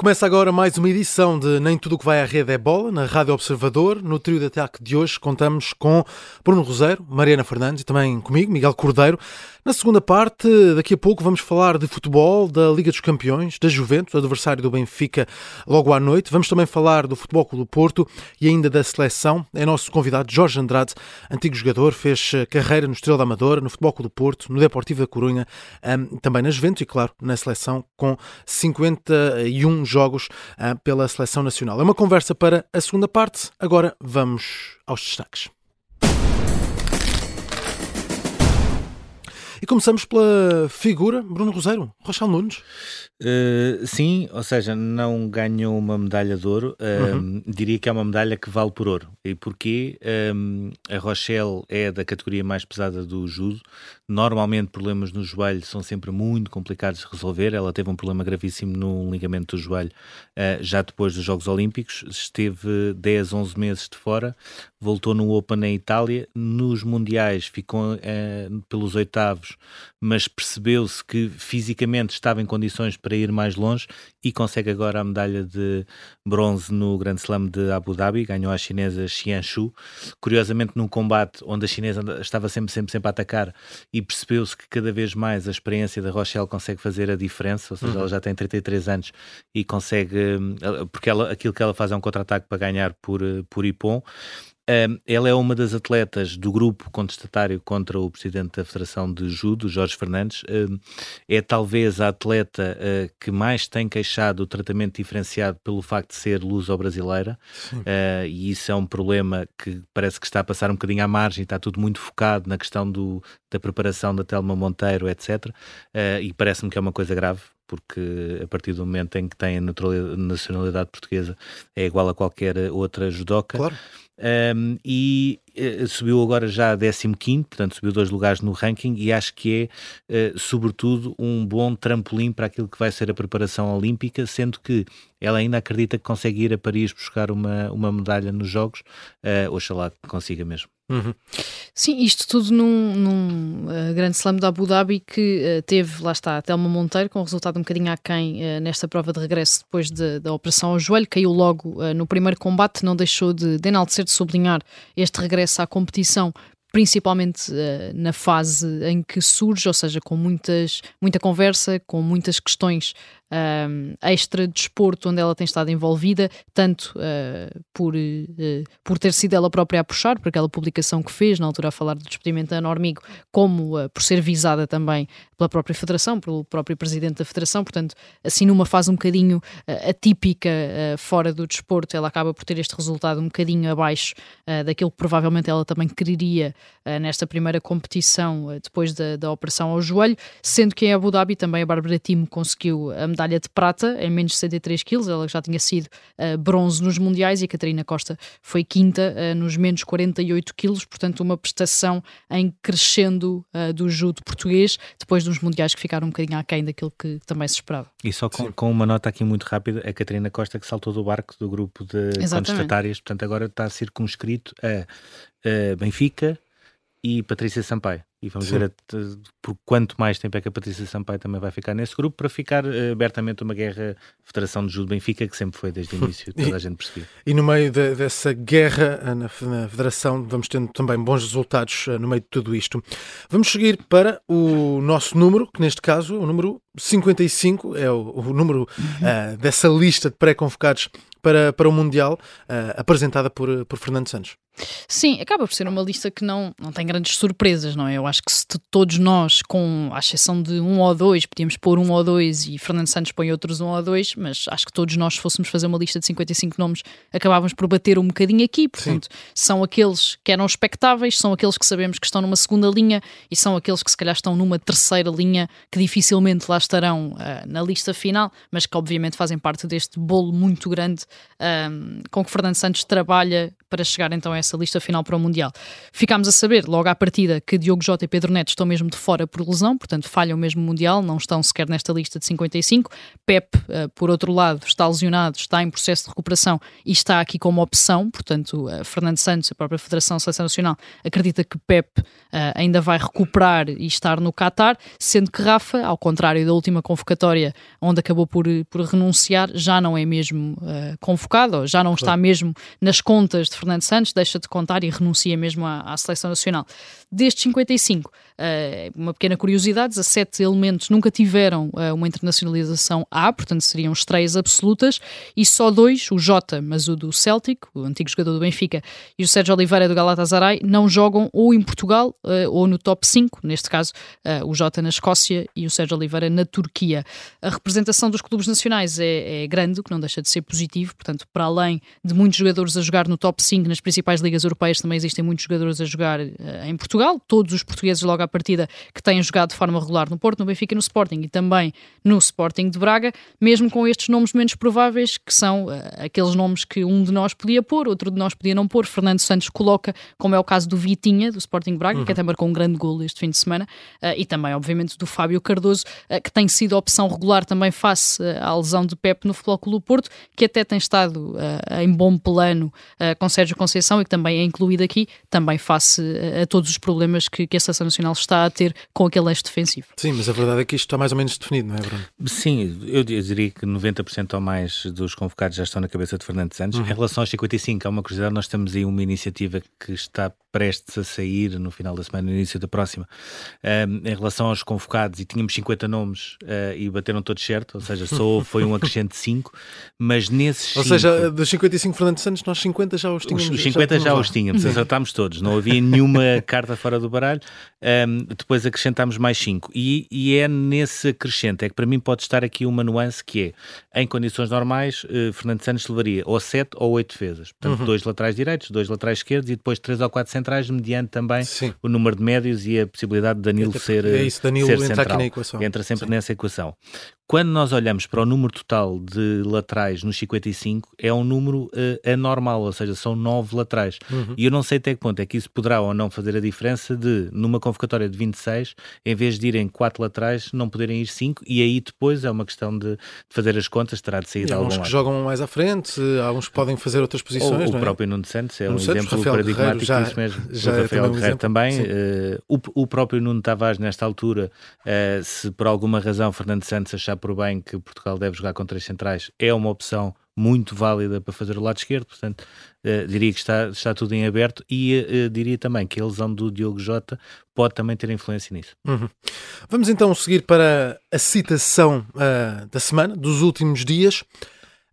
Começa agora mais uma edição de Nem Tudo o que vai à rede é bola, na Rádio Observador. No trio de ataque de hoje contamos com Bruno Roseiro, Mariana Fernandes e também comigo, Miguel Cordeiro. Na segunda parte, daqui a pouco, vamos falar de futebol, da Liga dos Campeões, da Juventus, adversário do Benfica, logo à noite. Vamos também falar do Futebol Clube do Porto e ainda da seleção. É nosso convidado Jorge Andrade, antigo jogador, fez eh, carreira no Estrela da Amadora, no Futebol Clube do Porto, no Deportivo da Corunha, também na Juventus e, claro, na seleção, com 51 jogos uh, pela Seleção Nacional. É uma conversa para a segunda parte. Agora vamos aos destaques. E começamos pela figura Bruno Roseiro, Rochel Nunes. Uh, sim, ou seja, não ganhou uma medalha de ouro. Uh, uhum. Diria que é uma medalha que vale por ouro. E porquê? Um, a Rochelle é da categoria mais pesada do judo. Normalmente, problemas no joelho são sempre muito complicados de resolver. Ela teve um problema gravíssimo no ligamento do joelho uh, já depois dos Jogos Olímpicos. Esteve 10, 11 meses de fora. Voltou no Open em Itália. Nos Mundiais ficou pelos oitavos, mas percebeu-se que fisicamente estava em condições para ir mais longe e consegue agora a medalha de bronze no Grand Slam de Abu Dhabi, ganhou a chinesa Xian Shu, curiosamente num combate onde a chinesa estava sempre, sempre, sempre a atacar e percebeu-se que cada vez mais a experiência da Rochelle consegue fazer a diferença, ou seja, uhum. ela já tem 33 anos e consegue, eh, porque ela, aquilo que ela faz é um contra-ataque para ganhar por, eh, por Ipon, ela é uma das atletas do grupo contestatário contra o presidente da Federação de Judo, Jorge Fernandes. é talvez a atleta uh, que mais tem queixado o tratamento diferenciado pelo facto de ser luso-brasileira. Uh, e isso é um problema que parece que está a passar um bocadinho à margem, está tudo muito focado na questão do, da preparação da Telma Monteiro, etc. Uh, e parece-me que é uma coisa grave porque a partir do momento em que tem a nacionalidade portuguesa é igual a qualquer outra judoca. Claro. Um, e uh, subiu agora já a 15, portanto subiu dois lugares no ranking e acho que é, uh, sobretudo, um bom trampolim para aquilo que vai ser a preparação olímpica, sendo que ela ainda acredita que consegue ir a Paris buscar uma, uma medalha nos Jogos, uh, oxalá que consiga mesmo. Uhum. Sim, isto tudo num, num uh, grande slam de Abu Dhabi que uh, teve, lá está, a Telma Monteiro, com um resultado um bocadinho aquém uh, nesta prova de regresso depois de, da operação ao joelho, caiu logo no primeiro combate, não deixou de, de enaltecer, de sublinhar este regresso à competição principalmente uh, na fase em que surge, ou seja, com muitas, muita conversa, com muitas questões um, extra desporto onde ela tem estado envolvida, tanto uh, por, uh, por ter sido ela própria a puxar, por aquela publicação que fez na altura a falar do despedimento da Normigo, como uh, por ser visada também pela própria Federação, pelo próprio Presidente da Federação, portanto, assim numa fase um bocadinho atípica fora do desporto, ela acaba por ter este resultado um bocadinho abaixo daquilo que provavelmente ela também quereria nesta primeira competição depois da, da operação ao joelho, sendo que em Abu Dhabi também a Bárbara Timo conseguiu a medalha de prata em menos de 63 quilos, ela já tinha sido uh, bronze nos mundiais e a Catarina Costa foi quinta uh, nos menos 48 quilos, portanto uma prestação em crescendo uh, do judo português, depois dos mundiais que ficaram um bocadinho aquém daquilo que também se esperava. E só com, com uma nota aqui muito rápida, a Catarina Costa que saltou do barco do grupo de contestatárias, portanto agora está circunscrito a, a Benfica e Patrícia Sampaio. E vamos Sim. ver por quanto mais tempo é que a Patrícia Sampaio também vai ficar nesse grupo para ficar uh, abertamente uma guerra Federação de Judo Benfica, que sempre foi desde o início, toda a gente percebia. E no meio de, dessa guerra eh, na, na, Federação, vamos tendo também bons resultados uh, no meio de tudo isto. Vamos seguir para o nosso número, que neste caso é o número 55, é o, o número uh, dessa lista de pré-convocados para, para o Mundial, apresentada por, por Fernando Santos. Sim, acaba por ser uma lista que não, não tem grandes surpresas, não é? Eu acho que se todos nós, com a exceção de um ou dois, podíamos pôr um ou dois e Fernando Santos põe outros um ou dois, mas acho que todos nós, se fôssemos fazer uma lista de 55 nomes, acabávamos por bater um bocadinho aqui. Portanto, Sim. são aqueles que eram expectáveis, são aqueles que sabemos que estão numa segunda linha e são aqueles que se calhar estão numa terceira linha que dificilmente lá estarão uh, na lista final, mas que obviamente fazem parte deste bolo muito grande um, com que Fernando Santos trabalha para chegar então a essa lista final para o Mundial. Ficámos a saber, logo à partida, que Diogo Jota e Pedro Neto estão mesmo de fora por lesão, portanto falham mesmo o Mundial, não estão sequer nesta lista de 55. Pep, uh, por outro lado, está lesionado, está em processo de recuperação e está aqui como opção, portanto, uh, Fernando Santos, a própria Federação Seleção Nacional, acredita que Pep uh, ainda vai recuperar e estar no Qatar, sendo que Rafa, ao contrário da última convocatória, onde acabou por, por renunciar, já não é mesmo convocado, já não está mesmo nas contas de Fernando Santos, deixa de contar e renuncia mesmo à, à Seleção Nacional. Destes 55, uh, uma pequena curiosidade, 17 elementos nunca tiveram uh, uma internacionalização A, portanto seriam estreias absolutas, e só dois, o Jota, mas o do Celtic, o antigo jogador do Benfica, e o Sérgio Oliveira do Galatasaray, não jogam ou em Portugal uh, ou no top 5, neste caso o Jota na Escócia e o Sérgio Oliveira na Turquia. A representação dos clubes nacionais é, é grande, o que não deixa de ser positivo, portanto, para além de muitos jogadores a jogar no top 5 nas principais ligas europeias, também existem muitos jogadores a jogar em Portugal todos os portugueses logo à partida que têm jogado de forma regular no Porto, no Benfica e no Sporting e também no Sporting de Braga, mesmo com estes nomes menos prováveis, que são uh, aqueles nomes que um de nós podia pôr, outro de nós podia não pôr. Fernando Santos coloca, como é o caso do Vitinha, do Sporting Braga, uhum. que até marcou um grande gol este fim de semana, uh, e também, obviamente, do Fábio Cardoso, uh, que tem sido opção regular também face à lesão de Pep no Futebol Clube Porto, que até tem estado em bom plano com Sérgio Conceição e que também é incluído aqui, também face a todos os problemas problemas que, que a Seleção Nacional está a ter com aquele eixo defensivo. Sim, mas a verdade é que isto está mais ou menos definido, não é, Bruno? Sim, eu diria que 90% ou mais dos convocados já estão na cabeça de Fernando Santos. Uhum. Em relação aos 55, há uma curiosidade, nós temos aí uma iniciativa que está prestes a sair no final da semana, no início da próxima, um, em relação aos convocados, e tínhamos 50 nomes uh, e bateram todos certo, ou seja, só foi um acrescente de 5, mas nesses. Ou cinco, seja, dos 55 Fernando Santos, nós 50 já os tínhamos. Os 50 já, já os tínhamos, acertámos todos, não havia nenhuma carta fora do baralho, um, depois acrescentámos mais 5. E, e, é nesse acrescente, é que para mim pode estar aqui uma nuance que é, em condições normais, uh, Fernando Santos levaria ou 7 ou 8 defesas, portanto, uhum. dois laterais direitos, dois laterais esquerdos e depois 3 ou 4 centrais, mediante também Sim. o número de médios e a possibilidade de Danilo ser, é isso, Danilo ser entra central. aqui na equação. Entra sempre Sim. nessa equação. Quando nós olhamos para o número total de laterais nos 55, é um número uh, anormal, ou seja, são 9 laterais. Uhum. E eu não sei até que ponto é que isso poderá ou não fazer a diferença de, numa convocatória de 26, em vez de irem 4 laterais, não poderem ir 5, e aí depois é uma questão de, de fazer as contas, terá de sair de algum alguns que lado. jogam mais à frente, alguns que podem fazer outras posições. O, o é? próprio Nuno Santos é Nuno um Santos, exemplo Rafael paradigmático já, disso mesmo. Já o é Rafael. Um também. Uh, o, o próprio Nuno Tavares, nesta altura, uh, se por alguma razão Fernando Santos achar por bem que Portugal deve jogar com três centrais, é uma opção muito válida para fazer o lado esquerdo, portanto, uh, diria que está, está tudo em aberto e uh, diria também que a lesão do Diogo Jota pode também ter influência nisso. Uhum. Vamos então seguir para a citação uh, da semana, dos últimos dias.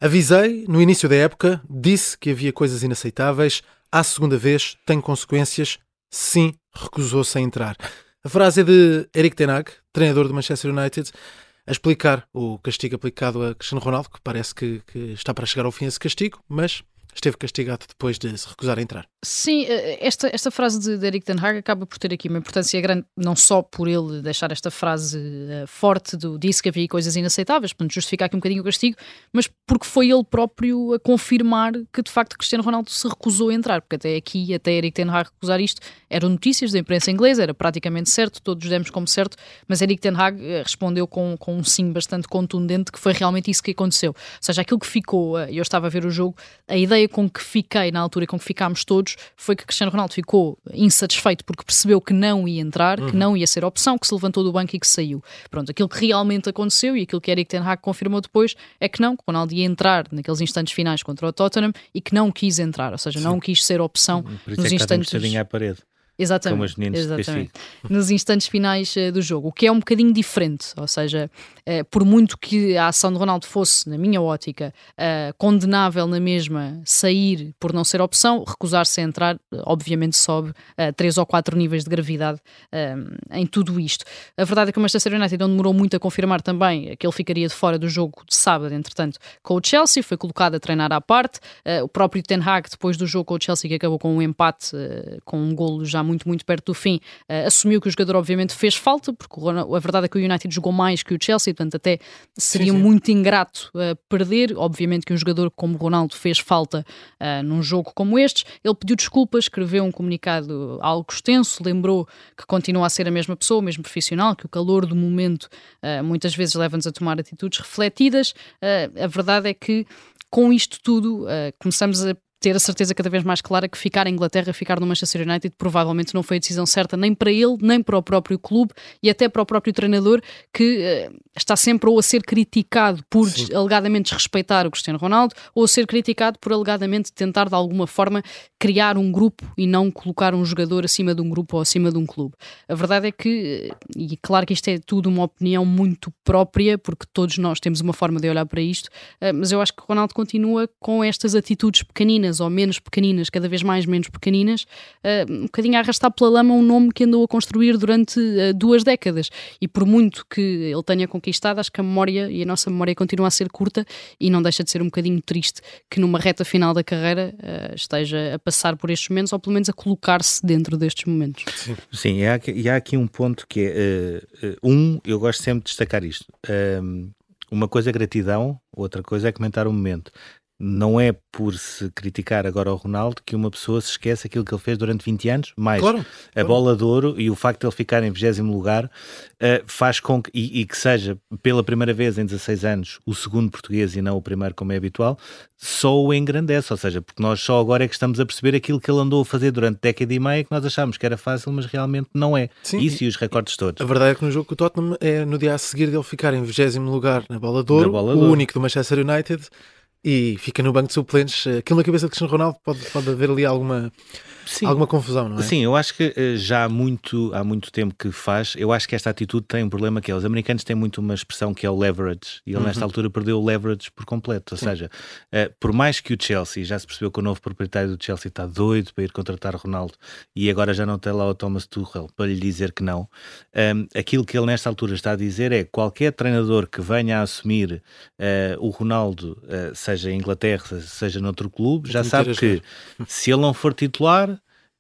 Avisei no início da época, disse que havia coisas inaceitáveis, à segunda vez tem consequências, sim, recusou-se a entrar. A frase é de Eric Tenag, treinador do Manchester United a explicar o castigo aplicado a Cristiano Ronaldo, que parece que, que está para chegar ao fim esse castigo, mas esteve castigado depois de se recusar a entrar. Sim, eh, esta, esta frase de, Eric Ten Hag acaba por ter aqui uma importância grande, não só por ele deixar esta frase uh, forte do disse que havia coisas inaceitáveis, para justificar aqui um bocadinho o castigo, mas porque foi ele próprio a confirmar que de facto Cristiano Ronaldo se recusou a entrar, porque até aqui, até Eric Ten Hag recusar isto, eram notícias da imprensa inglesa, era praticamente certo, todos demos como certo, mas Eric Ten Hag respondeu com, com um sim bastante contundente que foi realmente isso que aconteceu. Ou seja, aquilo que ficou, eu estava a ver o jogo, a ideia com que fiquei na altura com que ficámos todos foi que Cristiano Ronaldo ficou insatisfeito porque percebeu que não ia entrar, uhum. que não ia ser opção, que se levantou do banco e que saiu. Pronto, aquilo que realmente aconteceu e aquilo que Eric Ten Hag confirmou depois é que não, que Ronaldo ia entrar naqueles instantes finais contra o Tottenham e que não quis entrar, ou seja, Sim. não quis ser opção isso nos é instantes. Um à parede. Exatamente. exatamente. Nos instantes finais uh, do jogo, o que é um bocadinho diferente, ou seja, uh, por muito que a ação de Ronaldo fosse, na minha ótica, uh, condenável na mesma, sair por não ser opção, recusar-se a entrar, obviamente sobe três ou quatro níveis de gravidade em tudo isto. A verdade é que o Manchester United não demorou muito a confirmar também que ele ficaria de fora do jogo de sábado, entretanto, com o Chelsea, foi colocado a treinar à parte. o próprio Ten Hag, depois do jogo com o Chelsea, que acabou com um empate, com um golo já muito, muito perto do fim, uh, assumiu que o jogador obviamente fez falta, porque a verdade é que o United jogou mais que o Chelsea, portanto até seria sim, sim. muito ingrato uh, perder. Obviamente que um jogador como Ronaldo fez falta uh, num jogo como este. Ele pediu desculpas, escreveu um comunicado algo extenso, lembrou que continua a ser a mesma pessoa, o mesmo profissional, que o calor do momento muitas vezes leva-nos a tomar atitudes refletidas. a verdade é que com isto tudo, uh, começamos a ter a certeza cada vez mais clara que ficar em Inglaterra, ficar no Manchester United, provavelmente não foi a decisão certa nem para ele, nem para o próprio clube e até para o próprio treinador, que uh, está sempre ou a ser criticado por Sim. alegadamente desrespeitar o Cristiano Ronaldo, ou a ser criticado por alegadamente tentar de alguma forma criar um grupo e não colocar um jogador acima de um grupo ou acima de um clube. A verdade é que, eh, e claro que isto é tudo uma opinião muito própria, porque todos nós temos uma forma de olhar para isto, uh, mas eu acho que o Ronaldo continua com estas atitudes pequeninas pequeninas ou menos pequeninas, cada vez mais menos pequeninas, uh, um bocadinho a arrastar pela lama um nome que andou a construir durante uh, duas décadas. E por muito que ele tenha conquistado, acho que a memória e a nossa memória continua a ser curta e não deixa de ser um bocadinho triste que numa reta final da carreira uh, esteja a passar por estes momentos ou pelo menos a colocar-se dentro destes momentos. Sim, Sim e, há, e há aqui um ponto que é: um, eu gosto sempre de destacar isto. uma coisa é gratidão, outra coisa é comentar o momento não é por se criticar agora o Ronaldo que uma pessoa se esquece aquilo que ele fez durante 20 anos, mais claro, a claro. bola de ouro e o facto de ele ficar em 20 lugar uh, faz com que, e, e, que seja pela primeira vez em 16 anos o segundo português e não o primeiro como é habitual, só o engrandece, ou seja, porque nós só agora é que estamos a perceber aquilo que ele andou a fazer durante década e meia que nós achámos que era fácil, mas realmente não é. Sim, Isso e os recordes todos. A verdade é que no jogo com o Tottenham é no dia a seguir dele ficar em 20 lugar na bola de ouro, bola de ouro. o único do Manchester United e fica no banco de suplentes. Aquilo na cabeça de Cristiano Ronaldo pode, pode haver ali alguma Sim. alguma confusão, não é? Sim, eu acho que eh, já há muito, há muito tempo que faz. Eu acho que esta atitude tem um problema que é, os americanos têm muito uma expressão que é o leverage, e ele uhum. nesta altura perdeu o leverage por completo. Ou Sim. seja, uh, por mais que o Chelsea, já se percebeu que o novo proprietário do Chelsea está doido para ir contratar Ronaldo, e agora já não tem lá o Thomas Tuchel para lhe dizer que não, ehm, aquilo que ele nesta altura está a dizer é qualquer treinador que venha a assumir o Ronaldo, seja em Inglaterra, seja noutro clube, já sabe que se ele não for titular,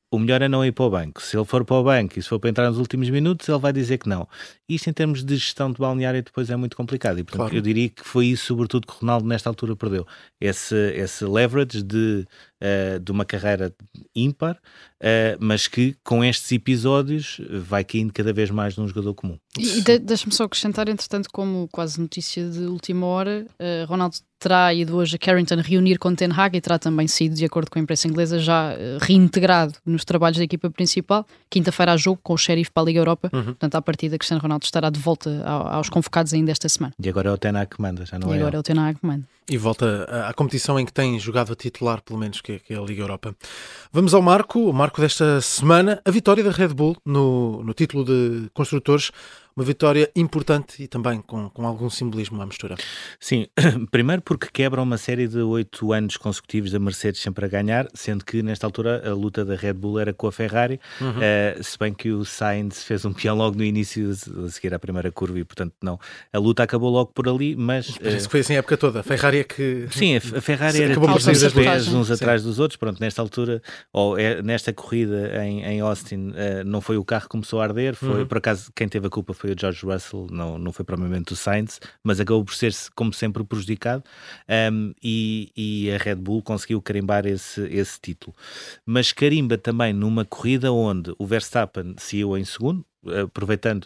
o melhor é não ir para o banco. Se ele for para o banco e se for para entrar nos últimos minutos, ele vai dizer que não. Isto em termos de gestão de balneário depois é muito complicado. E portanto claro. eu diria que foi isso sobretudo que o Ronaldo nesta altura perdeu. Esse, esse leverage de, uh, de uma carreira ímpar, uh, mas que com estes episódios vai caindo cada vez mais num jogador comum. E de, deixa-me só acrescentar, entretanto, como quase notícia de última hora, uh, Ronaldo terá ido hoje a Carrington reunir com Ten Hag e terá também sido, de acordo com a imprensa inglesa, já reintegrado nos trabalhos da equipa principal. Quinta-feira há jogo com o Sheriff para a Liga Europa, uhum. portanto, à partida, Cristiano Ronaldo estará de volta ao, aos convocados ainda esta semana. E agora é o Ten Hag que manda, já não e é? E agora é o Ten Hag que manda. E volta à competição em que tem jogado a titular, pelo menos, que é a Liga Europa. Vamos ao marco, o marco desta semana, a vitória da Red Bull no, no título de construtores uma vitória importante e também com, com algum simbolismo à mistura. Sim, primeiro porque quebra uma série de oito anos consecutivos da Mercedes sempre a ganhar, sendo que nesta altura a luta da Red Bull era com a Ferrari, uhum. uh, se bem que o Sainz fez um peão logo no início, a seguir à primeira curva, e portanto não, a luta acabou logo por ali, mas... Parece uh, foi assim a época toda, a Ferrari é que... Sim, a Ferrari era acabou por os pés uns atrás dos outros, pronto, nesta altura, ou é, nesta corrida em, em Austin, uh, não foi o carro que começou a arder, foi uhum. por acaso quem teve a culpa foi foi George Russell, não, não foi propriamente o Sainz, mas acabou por ser, como sempre, prejudicado um, e, e, a Red Bull conseguiu carimbar esse, esse título. Mas carimba também numa corrida onde o Verstappen saiu em segundo, aproveitando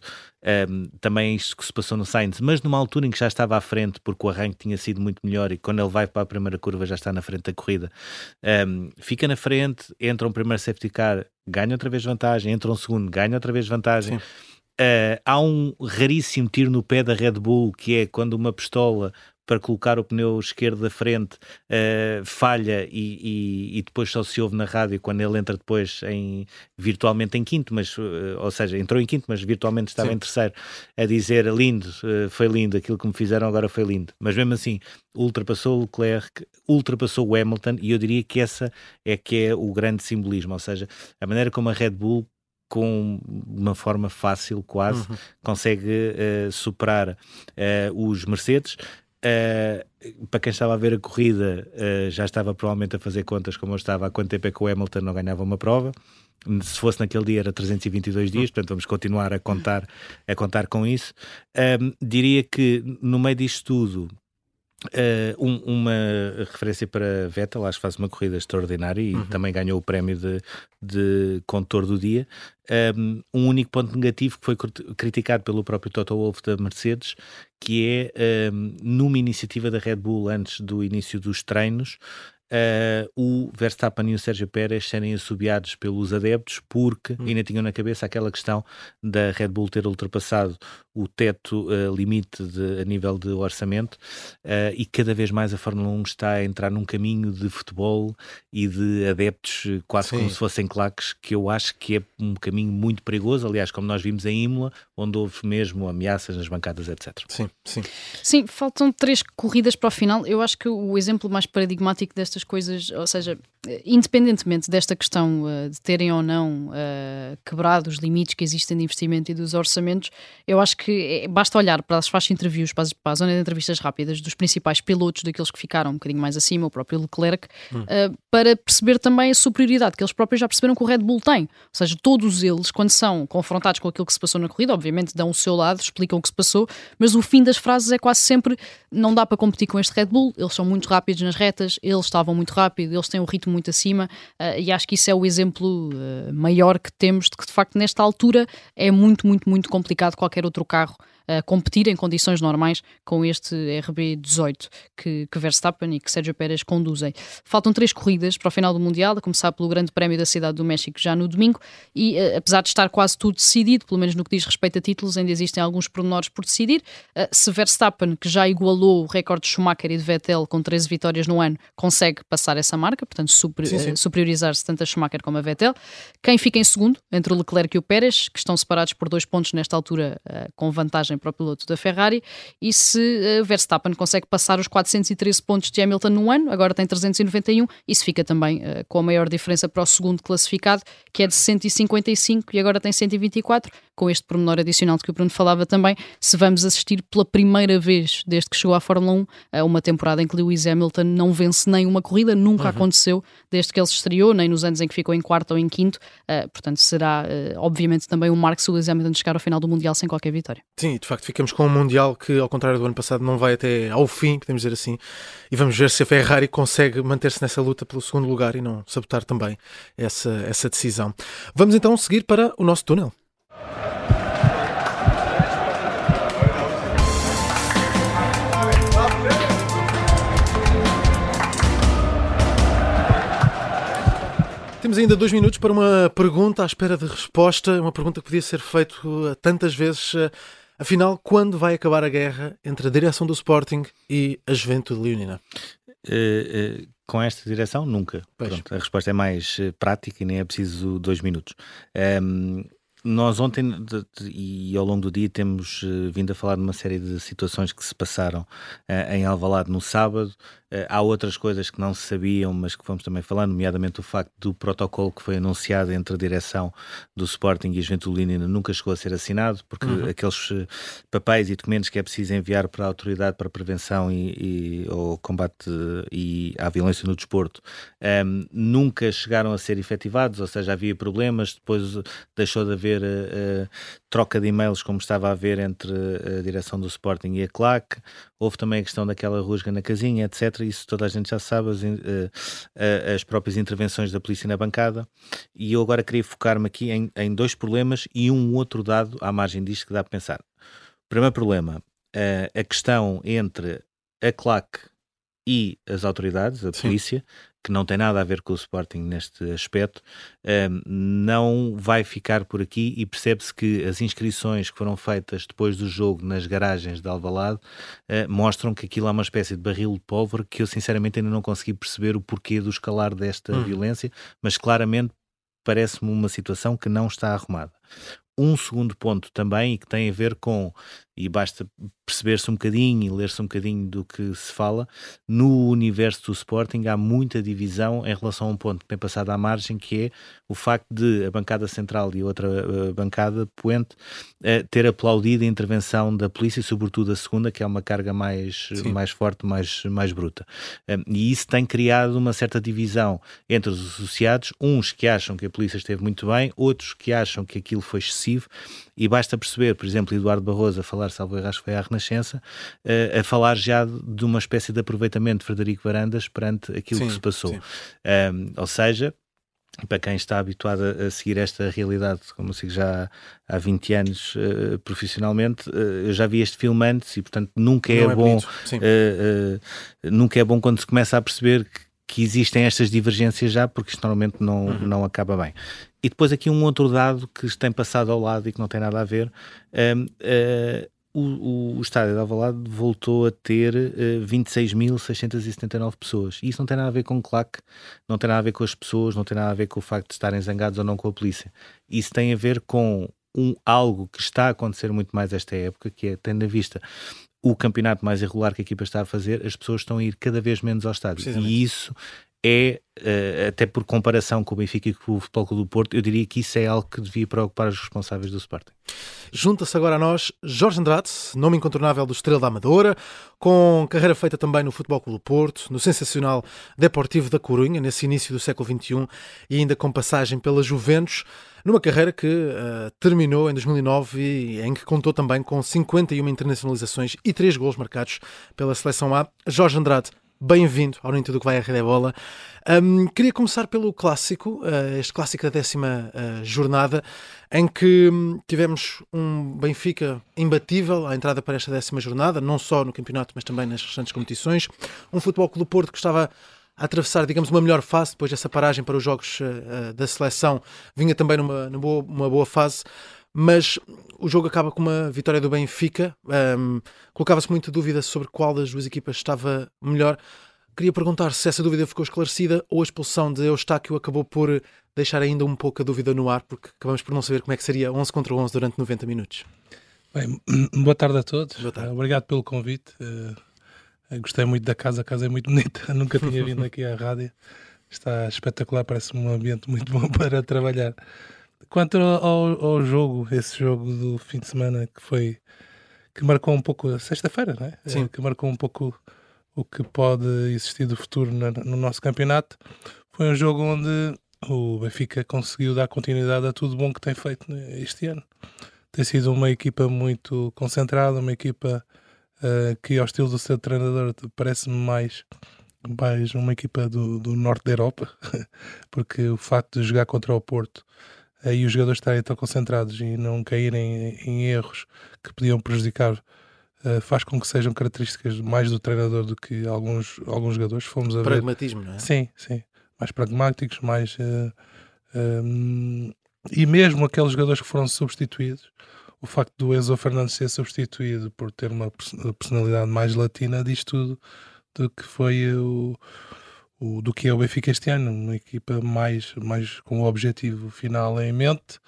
um, também isto que se passou no Sainz, mas numa altura em que já estava à frente, porque o arranque tinha sido muito melhor e quando ele vai para a primeira curva já está na frente da corrida, um, fica na frente, entra um primeiro safety car, ganha outra vez vantagem, entra um segundo, ganha outra vez vantagem. Sim. Uh, há um raríssimo tiro no pé da Red Bull que é quando uma pistola para colocar o pneu esquerdo da frente uh, falha e, e, e, depois só se ouve na rádio quando ele entra depois em virtualmente em quinto, mas uh, ou seja, entrou em quinto, mas virtualmente estava Sim. em terceiro, a dizer lindo, foi lindo, aquilo que me fizeram agora foi lindo. Mas mesmo assim, ultrapassou o Leclerc, ultrapassou o Hamilton e eu diria que essa é que é o grande simbolismo, ou seja, a maneira como a Red Bull com uma forma fácil quase, uhum. consegue uh, superar uh, os Mercedes. Uh, para quem estava a ver a corrida, já estava provavelmente a fazer contas como eu estava, há quanto tempo é que o Hamilton não ganhava uma prova. Se fosse naquele dia era 322 dias, portanto vamos continuar a contar, a contar com isso. Diria que no meio disto tudo, Uh, um, uma referência para Vettel, acho que faz uma corrida extraordinária e uhum. também ganhou o prémio de, de condutor do dia. Um, um, único ponto negativo que foi criticado pelo próprio Toto Wolff da Mercedes, que é um, numa iniciativa da Red Bull antes do início dos treinos, uh, o Verstappen e o Sérgio Pérez serem assobiados pelos adeptos porque hum. ainda tinham na cabeça aquela questão da Red Bull ter ultrapassado o teto uh, limite de, a nível de orçamento uh, e cada vez mais a Fórmula 1 está a entrar num caminho de futebol e de adeptos quase sim. como se fossem claques que eu acho que é um caminho muito perigoso, aliás como nós vimos em Imola, onde houve mesmo ameaças nas bancadas, etc. Sim, sim. Sim, faltam três corridas para o final, eu acho que o exemplo mais paradigmático destas estas coisas, ou seja, independentemente desta questão uh, de terem ou não uh, quebrado os limites que existem de investimento e dos orçamentos, eu acho que é, basta olhar para as faixas de entrevistas, para, para a zona de entrevistas rápidas dos principais pilotos, daqueles que ficaram um bocadinho mais acima, o próprio Leclerc, hum. uh, para perceber também a superioridade que eles próprios já perceberam que o Red Bull tem. Ou seja, todos eles, quando são confrontados com aquilo que se passou na corrida, obviamente dão o seu lado, explicam o que se passou, mas o fim das frases é quase sempre não dá para competir com este Red Bull, eles são muito rápidos nas retas, eles estavam muito rápido, eles têm um ritmo muito acima uh, e acho que isso é o exemplo uh, maior que temos de que de facto nesta altura é muito, muito, muito complicado qualquer outro carro uh, competir em condições normais com este RB18 que, que Verstappen e que Sérgio Pérez conduzem. Faltam três corridas para o final do Mundial, a começar pelo Grande Prémio da Cidade do México já no domingo e uh, apesar de estar quase tudo decidido, pelo menos no que diz respeito a títulos, ainda existem alguns pormenores por decidir. Uh, se Verstappen, que já igualou o recorde de Schumacher e de Vettel com 13 vitórias no ano, consegue passar essa marca, portanto super, superiorizar-se tanto a Schumacher como a Vettel. Quem fica em segundo, entre o Leclerc e o Pérez, que estão separados por dois pontos nesta altura com vantagem para o piloto da Ferrari, e se uh, Verstappen consegue passar os 413 pontos de Hamilton no ano, agora tem 391, isso fica também uh, com a maior diferença para o segundo classificado, que é de 155 e agora tem 124, com este pormenor adicional de que o Bruno falava também, se vamos assistir pela primeira vez desde que chegou à Fórmula 1 a uma temporada em que Lewis Hamilton não vence nenhuma corrida, nunca uhum. aconteceu desde que ele se estreou, nem nos anos em que ficou em quarto ou em quinto, uh, portanto será obviamente também um marco se o Lewis Hamilton chegar ao final do Mundial sem qualquer vitória. Sim, de facto ficamos com um Mundial que, ao contrário do ano passado, não vai até ao fim, podemos dizer assim, e vamos ver se a Ferrari consegue manter-se nessa luta pelo segundo lugar e não sabotar também essa, essa decisão. Vamos então seguir para o nosso túnel. Temos ainda dois minutos para uma pergunta à espera de resposta, uma pergunta que podia ser feita tantas vezes Afinal, quando vai acabar a guerra entre a direção do Sporting e a Juventude Leonina? Uh, uh, com esta direção, nunca. Pronto, a resposta é mais uh, prática e nem é preciso dois minutos. Um, ehm, nós ontem de, de, e ao longo do dia temos vindo a falar de uma série de situações que se passaram em Alvalade no sábado, há outras coisas que não se sabiam, mas que fomos também falando, nomeadamente o facto do protocolo que foi anunciado entre a direção do Sporting e a Juventude nunca chegou a ser assinado, porque uhum. aqueles uh, papéis e documentos que é preciso enviar para a Autoridade para a Prevenção e, e Combate e à Violência no Desporto um, ehm, nunca chegaram a ser efetivados, ou seja, havia problemas, depois deixou de haver uh, troca de e-mails como estava a haver entre a direção do Sporting e a CLAC, houve também a questão daquela rusga na casinha, etc isso toda a gente já sabe, as, uh, as próprias intervenções da polícia na bancada. E eu agora queria focar-me aqui em, em, dois problemas e um outro dado à margem disto que dá para pensar. Primeiro problema, uh, a questão entre a CLAC e as autoridades, a Sim. polícia, que não tem nada a ver com o Sporting neste aspecto, um, não vai ficar por aqui e percebe-se que as inscrições que foram feitas depois do jogo nas garagens de Alvalade uh, mostram que aquilo é uma espécie de barril de pólvora que eu sinceramente ainda não consegui perceber o porquê do escalar desta hum. violência, mas claramente parece-me uma situação que não está arrumada. Um segundo ponto também, e que tem a ver com, e basta perceber-se um bocadinho e ler-se um bocadinho do que se fala, no universo do Sporting há muita divisão em relação a um ponto que tem passado à margem, que é o facto de a bancada central e outra uh, bancada poente uh, ter aplaudido a intervenção da polícia, sobretudo a segunda, que é uma carga mais, mais forte, mais, mais bruta. Um, e isso tem criado uma certa divisão entre os associados, uns que acham que a polícia esteve muito bem, outros que acham que aquilo foi excessivo, e basta perceber, por exemplo, Eduardo Barroso a falar, salvo erro, acho que foi à Renascença, uh, a falar já de uma espécie de aproveitamento de Frederico Varandas perante aquilo sim, que se passou. Um, ou seja, para quem está habituado a, seguir esta realidade, como sigo já há 20 anos uh, profissionalmente, uh, eu já vi este filme antes e, portanto, nunca é, é bom uh, nunca é bom quando se começa a perceber que, que, existem estas divergências já, porque isto normalmente não, uhum. não acaba bem. E depois aqui um outro dado que tem passado ao lado e que não tem nada a ver, um, o, o, o estádio de Alvalade voltou a ter uh, 26.679 pessoas. E isso não tem nada a ver com o claque, não tem nada a ver com as pessoas, não tem nada a ver com o facto de estarem zangados ou não com a polícia. Isso tem a ver com um, algo que está a acontecer muito mais esta época, que é, tendo a vista o campeonato mais irregular que a equipa está a fazer, as pessoas estão a ir cada vez menos ao estádio. E isso é, uh, até por comparação com o Benfica e com o Futebol Clube do Porto, eu diria que isso é algo que devia preocupar os responsáveis do Sporting. Junta-se agora a nós Jorge Andrade, nome incontornável do Estrela da Amadora, com carreira feita também no Futebol Clube do Porto, no sensacional Deportivo da Corunha, nesse início do século XXI, e ainda com passagem pela Juventus, numa carreira que uh, terminou em 2009 e em que contou também com 51 internacionalizações e 3 gols marcados pela Seleção A. Jorge Andrade, bem-vindo ao Nem Tudo que vai à Rede Bola. Um, queria começar pelo clássico, uh, este clássico da décima uh, jornada, em que um, tivemos um Benfica imbatível à entrada para esta décima jornada, não só no campeonato, mas também nas restantes competições. Um Futebol Clube do Porto que estava a atravessar, digamos, uma melhor fase depois dessa paragem para os jogos uh, da seleção, vinha também numa, numa boa, uma boa fase mas o jogo acaba com uma vitória do Benfica. Um, Colocava-se muita dúvida sobre qual das duas equipas estava melhor. Queria perguntar se essa dúvida ficou esclarecida ou a expulsão de Eustáquio acabou por deixar ainda um pouco a dúvida no ar, porque acabamos por não saber como é que seria 11 contra 11 durante 90 minutos. Bem, boa tarde a todos. Tarde. Obrigado pelo convite. Uh, gostei muito da casa, a casa é muito bonita. Nunca tinha vindo aqui à rádio. Está espetacular, parece-me um ambiente muito bom para trabalhar. Quanto ao, ao, jogo, esse jogo do fim de semana que foi que marcou um pouco sexta-feira, não é? Sim. Que marcou um pouco o que pode existir do futuro no, no nosso campeonato. Foi um jogo onde o Benfica conseguiu dar continuidade a tudo bom que tem feito este ano. Tem sido uma equipa muito concentrada, uma equipa uh, que, ao estilo do seu treinador, parece-me mais, mais uma equipa do, do norte da Europa, porque o facto de jogar contra o Porto e os jogadores estarem tão concentrados e não caírem em, erros que podiam prejudicar uh, faz com que sejam características mais do treinador do que alguns, alguns jogadores. Fomos a Pragmatismo, ver. não é? Sim, sim. Mais pragmáticos, mais. Uh, eh, um, ehm, e mesmo aqueles jogadores que foram substituídos, o facto do Enzo Fernandes ser substituído por ter uma personalidade mais latina diz tudo do que foi o o, do que é o Benfica este ano, uma equipa mais, mais com o objetivo final em mente.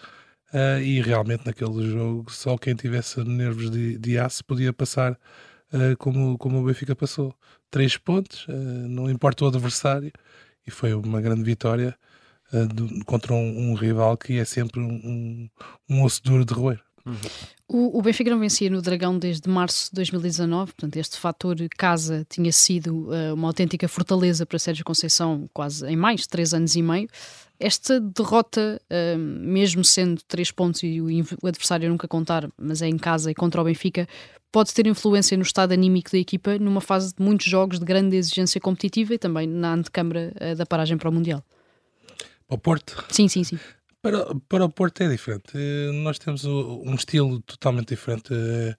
Uh, e realmente naquele jogo só quem tivesse nervos de, de aço podia passar uh, como, como o Benfica passou. Três pontos, uh, não importa o adversário, e foi uma grande vitória do, contra um, um, rival que é sempre um, um, um osso duro de roer. Uhum. O, o, Benfica não vencia no Dragão desde março de 2019, portanto, este fator casa tinha sido uh, uma autêntica fortaleza para Sérgio Conceição quase em mais de três anos e meio. Esta derrota, uh, mesmo sendo três pontos e o, o, adversário nunca contar, mas é em casa e contra o Benfica, pode ter influência no estado anímico da equipa numa fase de muitos jogos de grande exigência competitiva e também na antecâmara uh, da paragem para o Mundial. Para o Porto? Sim, sim, sim. Para, para o Porto é diferente. Eh, nós temos um estilo totalmente diferente. Eh,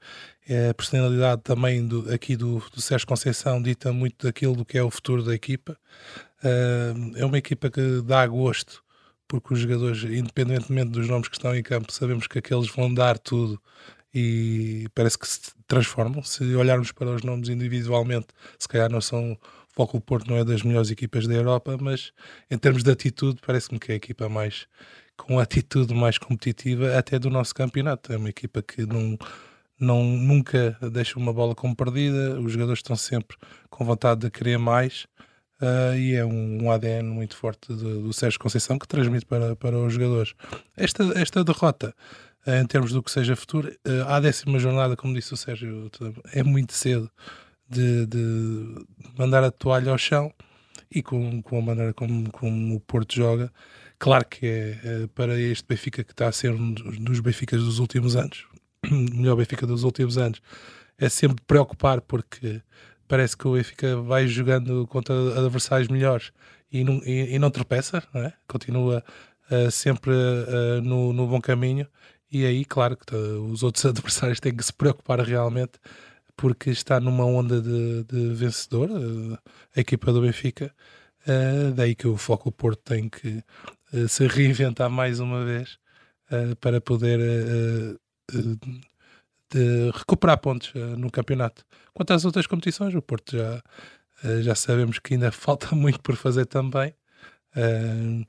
é a personalidade também do, aqui do, do Sérgio Conceição dita muito daquilo do que é o futuro da equipa. Eh, é uma equipa que dá gosto, porque os jogadores, independentemente dos nomes que estão em campo, sabemos que aqueles vão dar tudo e parece que se transformam. Se olharmos para os nomes individualmente, se calhar não são. O Foco Porto não é das melhores equipas da Europa, mas em termos de atitude, parece-me que é a equipa mais com atitude mais competitiva até do nosso campeonato. É uma equipa que não, não, nunca deixa uma bola como perdida, os jogadores estão sempre com vontade de querer mais. Uh, e é um, um, ADN muito forte do, do Sérgio Conceição que transmite para, para os jogadores. Esta, esta derrota, uh, em termos do que seja futuro, uh, à décima jornada, como disse o Sérgio, é muito cedo de, de mandar a toalha ao chão e com, com a maneira como, como o Porto joga. Claro que é, para este Benfica que está a ser um dos Benficas dos últimos anos, melhor Benfica dos últimos anos, é sempre preocupar porque parece que o Benfica vai jogando contra adversários melhores e não, e, e não tropeça, não é? continua uh, sempre uh, no, no, bom caminho. E aí, claro, que os outros adversários têm que se preocupar realmente porque está numa onda de, de vencedor, uh, a equipa do Benfica. daí que o Foco Porto tem que se reinventar mais uma vez para poder de recuperar pontos uh, no campeonato. Quanto às outras competições, o Porto já, uh, já sabemos que ainda falta muito por fazer também. Uh,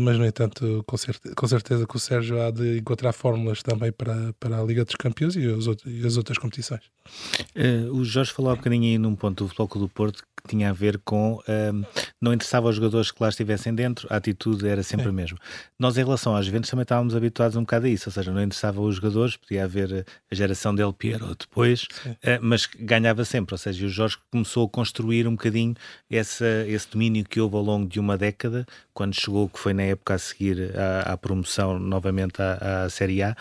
mas, no entanto, com, certe com, certeza que o Sérgio há de encontrar fórmulas também para, para a Liga dos Campeões e, os e as outras competições. O Jorge falou há um bocadinho aí num ponto do Floco do Porto que tinha a ver com um, não interessava aos jogadores que lá estivessem dentro, a atitude era sempre Sim. a mesma. Nós, em relação às Juventus, também estávamos habituados um bocado a isso, ou seja, não interessava os jogadores, podia haver a geração Del Piero depois, uh, mas ganhava sempre, ou seja, o Jorge começou a construir um bocadinho essa, esse domínio que houve ao longo de uma década, quando chegou, que foi na época a seguir à, à promoção novamente à, à Série A.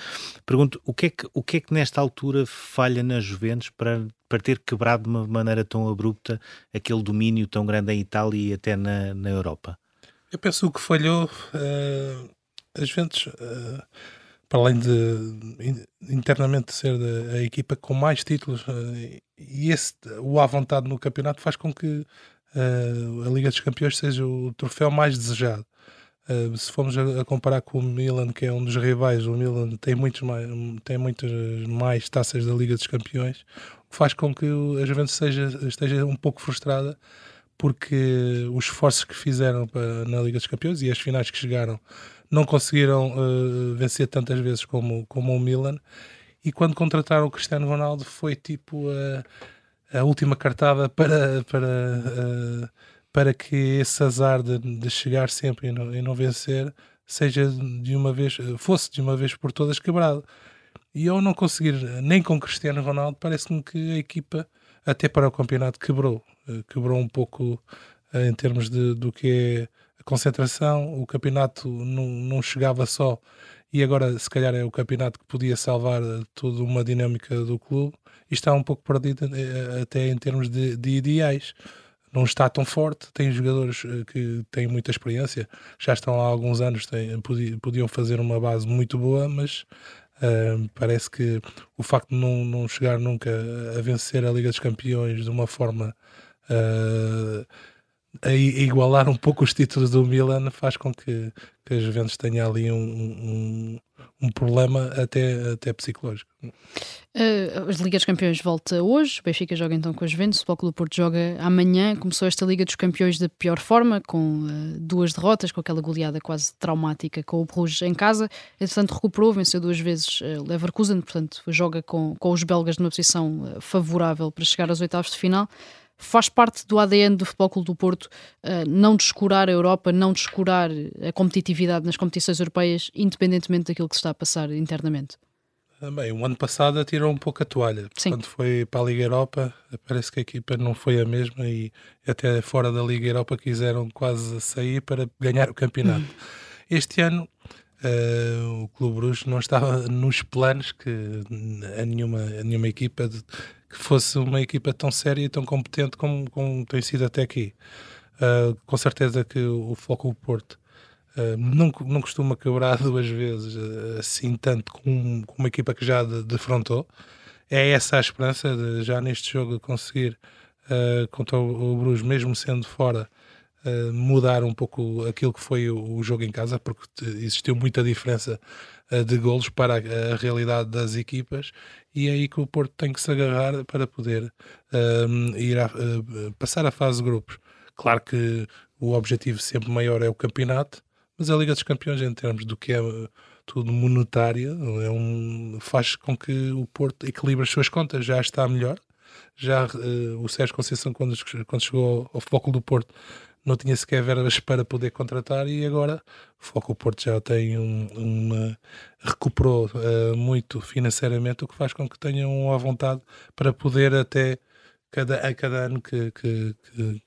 Pergunto, o que, é que, o que é que nesta altura falha nas Juventus para para ter quebrado de uma maneira tão abrupta aquele domínio tão grande em Itália e até na, na Europa? Eu penso que falhou uh, as Juventus, uh, para além de internamente ser a equipa com mais títulos, uh, e esse, o à vontade no campeonato faz com que a Liga dos Campeões seja o troféu mais desejado. Uh, se formos a, a, comparar com o Milan, que é um dos rivais, o Milan tem, muitos mais, tem muitas mais taças da Liga dos Campeões faz com que a Juventus seja, esteja um pouco frustrada porque os esforços que fizeram para, na Liga dos Campeões e as finais que chegaram não conseguiram uh, vencer tantas vezes como, como o Milan. E quando contrataram o Cristiano Ronaldo foi tipo a, última cartada para, para, uh, para que esse azar de, de chegar sempre e não, e não vencer seja de uma vez, fosse de uma vez por todas quebrado. E ao não conseguir nem com Cristiano Ronaldo, parece-me que a equipa, até para o campeonato, quebrou. Eh, quebrou um pouco eh, em termos de, do que é a concentração. O campeonato não, não chegava só. E agora, se calhar, é o campeonato que podia salvar eh, toda uma dinâmica do clube. E está um pouco perdido até em termos de, de ideais não está tão forte. Tem jogadores que têm muita experiência, já estão há alguns anos, têm, podiam fazer uma base muito boa, mas Uh, parece que o facto de não, não chegar nunca a vencer a Liga dos Campeões de uma forma uh, a igualar um pouco os títulos do Milan faz com que, que a Juventus tenha ali um, um, um problema até, até psicológico. Uh, as Ligas dos Campeões volta hoje, o Benfica joga então com a Juventus, o Futebol do Porto joga amanhã. Começou esta Liga dos Campeões da pior forma, com uh, duas derrotas, com aquela goleada quase traumática com o Bruges em casa. Entretanto, recuperou, venceu duas vezes uh, Leverkusen, portanto, joga com, com os belgas numa posição favorável para chegar aos oitavos de final faz parte do ADN do Futebol Clube do Porto uh, não descurar a Europa, não descurar a competitividade nas competições europeias, independentemente daquilo que se está a passar internamente? Ah, bem, o ano passado atirou um pouco a toalha. Sim. Quando foi para a Liga Europa, parece que a equipa não foi a mesma e até fora da Liga Europa quiseram quase sair para ganhar o campeonato. Hum. Este ano Uh, o Clube Bruges não estava nos planos que a nenhuma, a nenhuma equipa de, que fosse uma equipa tão séria e tão competente como, como tem sido até aqui. Uh, com certeza que o Foco Porto uh, não, não costuma quebrar duas vezes assim tanto com, com, uma equipa que já de, defrontou. É essa a esperança de já neste jogo conseguir contra o, o Bruges, mesmo sendo fora, uh, mudar um pouco aquilo que foi o, o, jogo em casa, porque existiu muita diferença uh, de golos para a, realidade das equipas, e é aí que o Porto tem que se agarrar para poder uh, ir a, passar a fase de grupos. Claro que o objetivo sempre maior é o campeonato, mas a Liga dos Campeões, em termos do que é tudo monetário, é um, faz com que o Porto equilibre as suas contas, já está melhor. Já uh, o Sérgio Conceição, quando, quando chegou ao, ao Futebol do Porto, não tinha sequer verbas para poder contratar e agora o Foco Porto já tem um, uma recuperou uh, muito financeiramente, o que faz com que tenham a vontade para poder até cada, a cada ano que, que, que,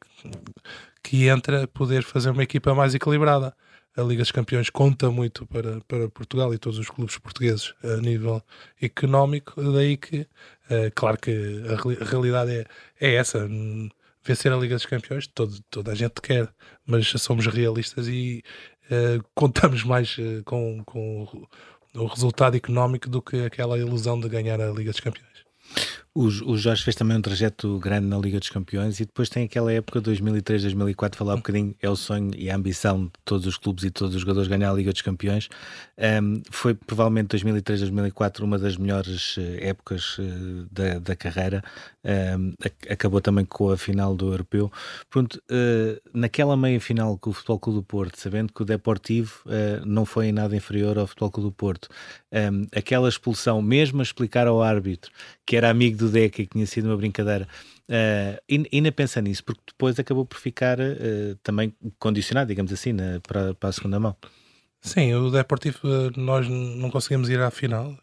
que entra poder fazer uma equipa mais equilibrada. A Liga dos Campeões conta muito para, para Portugal e todos os clubes portugueses a nível económico, daí que, uh, claro que a, a realidade é, é essa vencer a Liga dos Campeões, todo, toda a gente quer, mas somos realistas e uh, contamos mais uh, com, com o resultado económico do que aquela ilusão de ganhar a Liga dos Campeões. O, o Jorge fez também um trajeto grande na Liga dos Campeões e depois tem aquela época 2003, 2004, falar um bocadinho, é o sonho e a ambição de todos os clubes e todos os jogadores ganhar a Liga dos Campeões. Um, foi provavelmente 2003, 2004 uma das melhores eh, épocas uh, da, da carreira. Um, acabou também com a final do Europeu. Pronto, uh, naquela meia final com o Futebol Clube do Porto, sabendo que o Deportivo uh, não foi em nada inferior ao Futebol Clube do Porto, um, aquela expulsão, mesmo a explicar ao árbitro que era amigo do Deca que tinha sido uma brincadeira. Uh, ainda pensa nisso, porque depois acabou por ficar uh, também condicionado, digamos assim, na, para, para a segunda mão. Sim, o Deportivo eh, nós não conseguimos ir à final.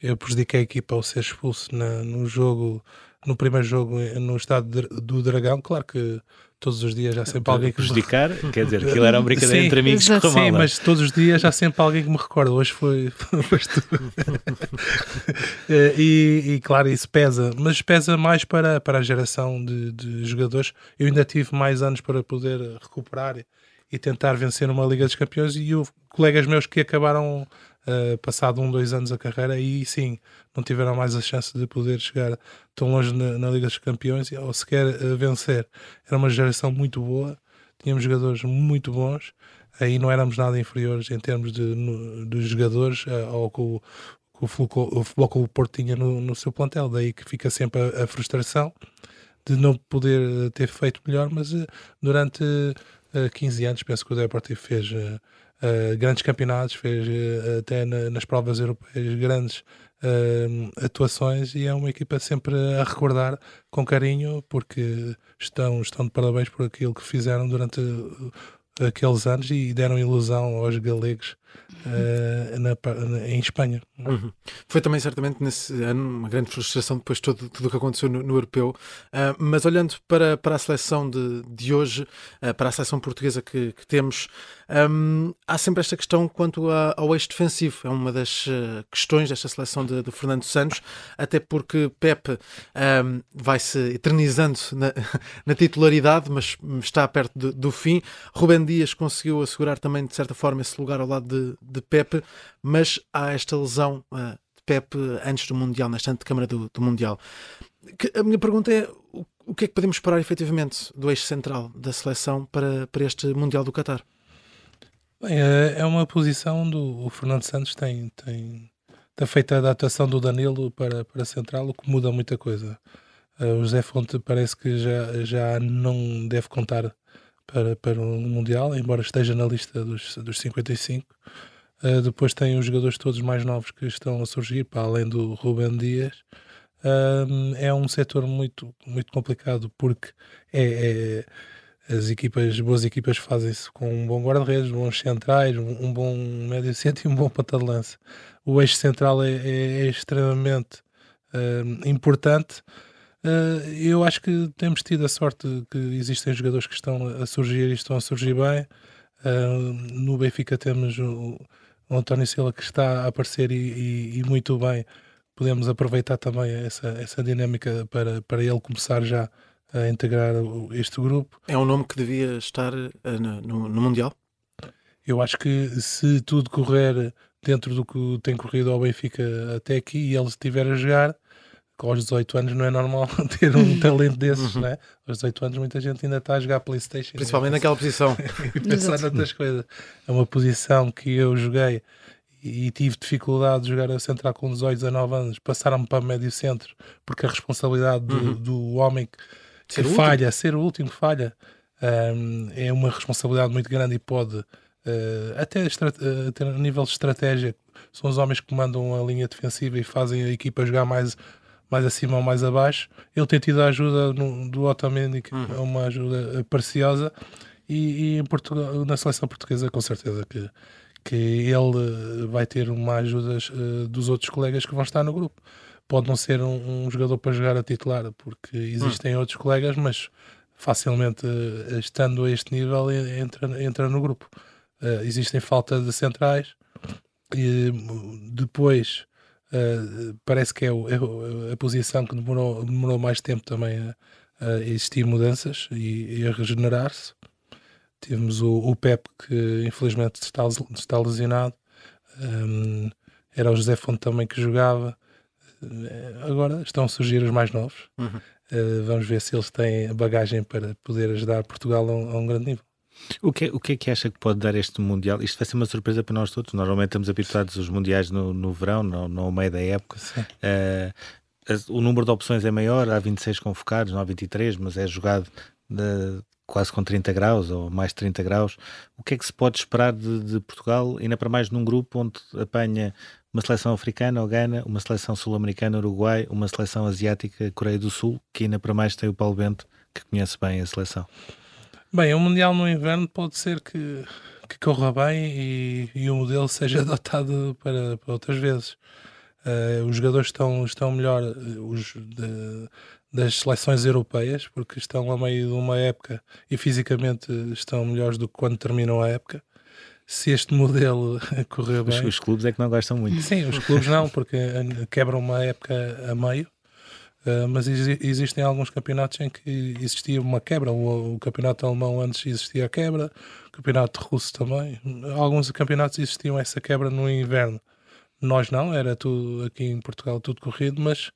Eu prejudiquei a equipa ao ser expulso na, no jogo, no primeiro jogo no estado do Dragão. Claro que todos os dias há sempre alguém que prejudicar, me... quer dizer, aquilo era uma brincadeira sim, entre amigos que Sim, mal, mas todos os dias há sempre alguém que me recorda. Hoje foi, foi eh, e, e, claro, isso pesa, mas pesa mais para, para a geração de, de jogadores. Eu ainda tive mais anos para poder recuperar e tentar vencer uma Liga dos Campeões e houve colegas meus que acabaram uh, passado um, dois anos a carreira e sim, não tiveram mais a chance de poder chegar tão longe na, na Liga dos Campeões ou sequer uh, vencer. Era uma geração muito boa, tínhamos jogadores muito bons, aí não éramos nada inferiores em termos de, de jogadores uh, ao que o, o, o Futebol Clube Porto tinha no, no, seu plantel, daí que fica sempre a, a frustração de não poder ter feito melhor, mas durante uh, 15 anos, penso que o Deportivo fez uh, uh, grandes campeonatos, fez uh, até na, nas provas europeias grandes atuações e é uma equipa sempre a recordar com carinho porque estão, estão de parabéns por aquilo que fizeram durante aqueles anos e deram ilusão aos galegos uh, na, na, em Espanha. Uhum. Foi também certamente nesse ano uma grande frustração depois de tudo, tudo o que aconteceu no, no europeu. Uh, mas olhando para, para a seleção de, de hoje, uh, para a seleção portuguesa que, que temos, um, há sempre esta questão quanto a, ao eixo defensivo. É uma das questões desta seleção de, de, Fernando Santos, até porque Pepe um, vai se eternizando na, na, titularidade, mas está perto de, do fim. Rubem Dias conseguiu assegurar também, de certa forma, esse lugar ao lado de, de Pepe, mas há esta lesão uh, de Pepe antes do Mundial, na estante de Câmara do, do Mundial. Que, a minha pergunta é: o, o, que é que podemos esperar efetivamente do eixo central da seleção para, para este Mundial do Qatar? Bem, é, é uma posição do o Fernando Santos tem, tem, tem feito a adaptação do Danilo para, para central, o que muda muita coisa. Uh, o José Fonte parece que já, já não deve contar para, para o Mundial, embora esteja na lista dos, dos 55. Uh, depois tem os jogadores todos mais novos que estão a surgir, para além do Ruben Dias. Uh, é um setor muito, muito complicado porque é, é as equipas, boas equipas fazem-se com um bom guarda-redes, bons centrais, um, bom médio centro e um bom ponta de lança. O eixo central é, é, é extremamente uh, importante eu acho que temos tido a sorte que existem jogadores que estão a surgir e estão a surgir bem. Uh, no Benfica temos o, o, António Silva que está a aparecer e, e, e, muito bem. Podemos aproveitar também essa, essa dinâmica para, para ele começar já a integrar este grupo. É um nome que devia estar uh, no, no Mundial? Eu acho que se tudo correr dentro do que tem corrido ao Benfica até aqui e ele estiver a jogar, aos 18 anos não é normal ter um talento desses, uhum. né? Aos 18 anos muita gente ainda está a jogar Playstation. Principalmente né? naquela posição. e pensar noutras coisas. É uma posição que eu joguei e tive dificuldade de jogar a central com 18, 19 anos, passaram-me para médio centro, porque a responsabilidade do, uhum. do homem que, que falha, ser o último que falha, um, é uma responsabilidade muito grande e pode uh, até, até a nível de estratégia, são os homens que mandam a linha defensiva e fazem a equipa jogar mais, mais acima ou mais abaixo. Ele tem tido a ajuda no, do Otamendi, que uhum. é uma ajuda preciosa, e, e Portugal, na seleção portuguesa, com certeza que, que ele vai ter uma ajuda uh, dos outros colegas que vão estar no grupo. Pode não ser um, um jogador para jogar a titular, porque existem uhum. outros colegas, mas facilmente, uh, estando a este nível, entra, entra no grupo. Uh, existem falta de centrais, e depois uh, parece que é, o, é, a posição que demorou, demorou mais tempo também a, a existir mudanças e, e a regenerar-se. Tivemos o, o Pep que infelizmente está, está lesionado. Um, era o José Fonte também que jogava. Uh, agora estão a surgir os mais novos. Uhum. Uh, vamos ver se eles têm bagagem para poder ajudar Portugal a um, a um grande nível. O que, é, o que é que acha que pode dar este Mundial? Isto vai ser uma surpresa para nós todos. Normalmente estamos habituados aos Mundiais no, no verão, no, no meio da época. Uh, o número de opções é maior, há 26 convocados, não há 23, mas é jogado de, quase com 30 graus ou mais 30 graus. O que é que se pode esperar de, de Portugal, ainda para mais num grupo onde apanha uma seleção africana, ou Gana, uma seleção sul-americana, Uruguai, uma seleção asiática, Coreia do Sul, que ainda para mais tem o Paulo Bento, que conhece bem a seleção? Bem, o Mundial no inverno pode ser que, que corra bem e, e o modelo seja adotado para, para outras vezes. Uh, os jogadores estão, estão melhor eh, os de, das seleções europeias, porque estão a meio de uma época e fisicamente estão melhores do que quando terminam a época. Se este modelo correr bem. Os, os clubes é que não gostam muito. Sim, os clubes não, porque quebram uma época a meio Uh, mas existem alguns campeonatos em que existia uma quebra. O, o, campeonato alemão antes existia a quebra, o campeonato russo também. Alguns campeonatos existiam essa quebra no inverno. Nós não, era tudo aqui em Portugal tudo corrido, mas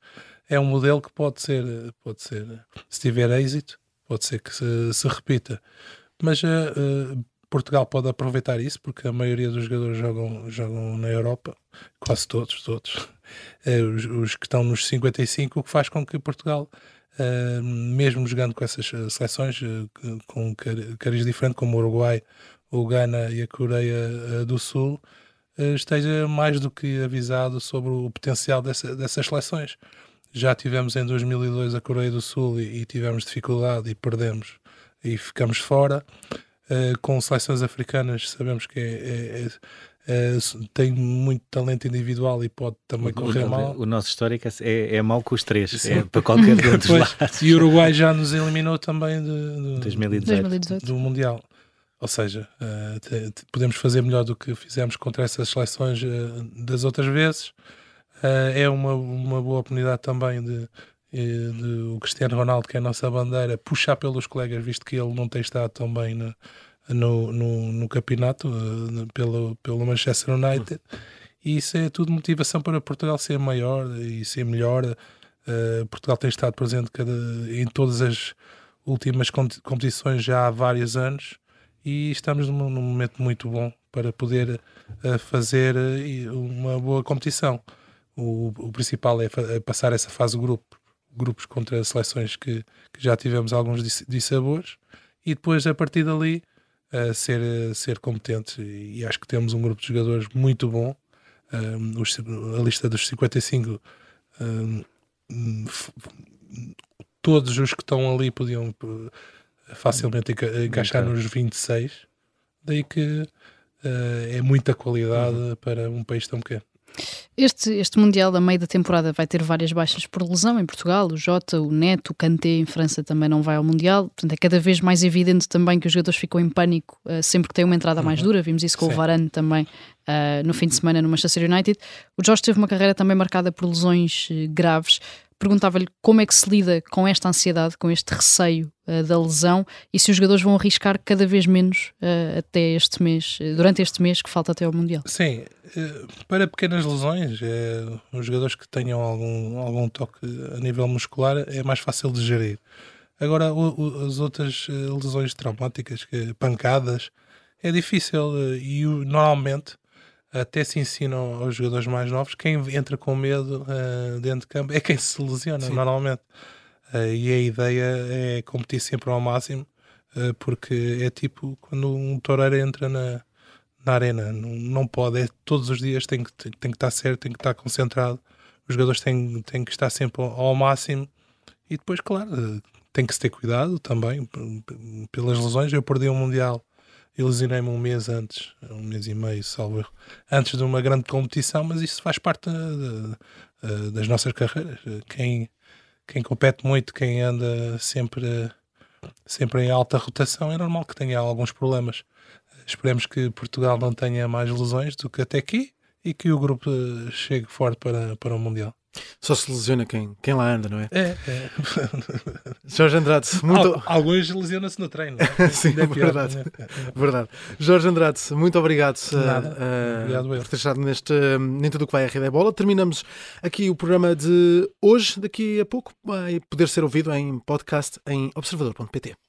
é um modelo que pode ser, pode ser, se tiver êxito, pode ser que se, se repita. Mas uh, Portugal pode aproveitar isso porque a maioria dos jogadores jogam, jogam na Europa, quase todos, todos os, os, que estão nos 55, o que faz com que Portugal, uh, mesmo jogando com essas eh, seleções, com cariz diferente, como o Uruguai, o Ghana e a Coreia do Sul, esteja mais do que avisado sobre o potencial dessa, dessas seleções. Já tivemos em 2002 a Coreia do Sul e, e tivemos dificuldade e perdemos e ficamos fora. Uh, com seleções africanas sabemos que é, é, é Uh, tem muito talento individual e pode também correr o, mal. O nosso histórico é, é mau com os três, Sim. é para qualquer um dos lados. E o Uruguai já nos eliminou também de, de 2018. 2018. do Mundial. Ou seja, uh, te, te, podemos fazer melhor do que fizemos contra essas seleções uh, das outras vezes. é uma, uma boa oportunidade também de, de, de, o Cristiano Ronaldo, que é a nossa bandeira, puxar pelos colegas, visto que ele não tem estado tão bem na no, no, no campeonato uh, pelo, pelo Manchester United e isso é tudo motivação para Portugal ser maior e ser melhor. Uh, Portugal tem estado presente cada, em todas as últimas competições já há vários anos e estamos num, num momento muito bom para poder uh, fazer uma boa competição. O, o principal é, é, passar essa fase grupo, grupos contra seleções que, que já tivemos alguns dissabores e depois a partir dali a ser, ser competente e acho que temos um grupo de jogadores muito bom. Um, os, a lista dos 55 um, todos os que estão ali podiam facilmente encaixar nos 26 daí que uh, é muita qualidade uhum. para um país tão pequeno este, este Mundial, a meio da temporada, vai ter várias baixas por lesão em Portugal. O Jota, o Neto, o Kanté em França também não vai ao Mundial. Portanto, é cada vez mais evidente também que os jogadores ficam em pânico uh, sempre que têm uma entrada mais uhum. dura. Vimos isso com Sim. o Varane também uh, no fim de semana no Manchester United. O Jorge teve uma carreira também marcada por lesões uh, graves perguntava-lhe como é que se lida com esta ansiedade, com este receio uh, da lesão e se os jogadores vão arriscar cada vez menos uh, até este mês, uh, durante este mês que falta até ao Mundial. Sim, para pequenas lesões, os jogadores que tenham algum, algum toque a nível muscular é mais fácil de gerir. Agora, o, o, as outras lesões traumáticas, pancadas, é difícil e normalmente até se ensinam aos jogadores mais novos quem entra com medo uh, dentro de campo é quem se lesiona Sim. normalmente uh, e a ideia é competir sempre ao máximo uh, porque é tipo quando um toureiro entra na, na arena. Não, não pode, é, todos os dias tem que, tem, tem que estar certo, tem que estar concentrado. Os jogadores têm, têm que estar sempre ao, ao máximo. E depois, claro, tem que se ter cuidado também pelas lesões. Eu perdi o um Mundial e lesionei-me um mês antes, um mês e meio, salvo erro, antes de uma grande competição, mas isso faz parte de, de, das nossas carreiras. Quem, quem compete muito, quem anda sempre, sempre em alta rotação, é normal que tenha alguns problemas. Esperemos que Portugal não tenha mais lesões do que até aqui e que o grupo chegue forte para, para o Mundial. Só se lesiona quem, quem lá anda, não é? É, é. Jorge Andrade, muito. Alguns lesionam-se no treino. É? Sim, é verdade. É? verdade. Jorge Andrade, muito obrigado, uh, obrigado por ter estado neste Nem Tudo que vai a Rede é Bola. Terminamos aqui o programa de hoje. Daqui a pouco vai poder ser ouvido em podcast em observador.pt.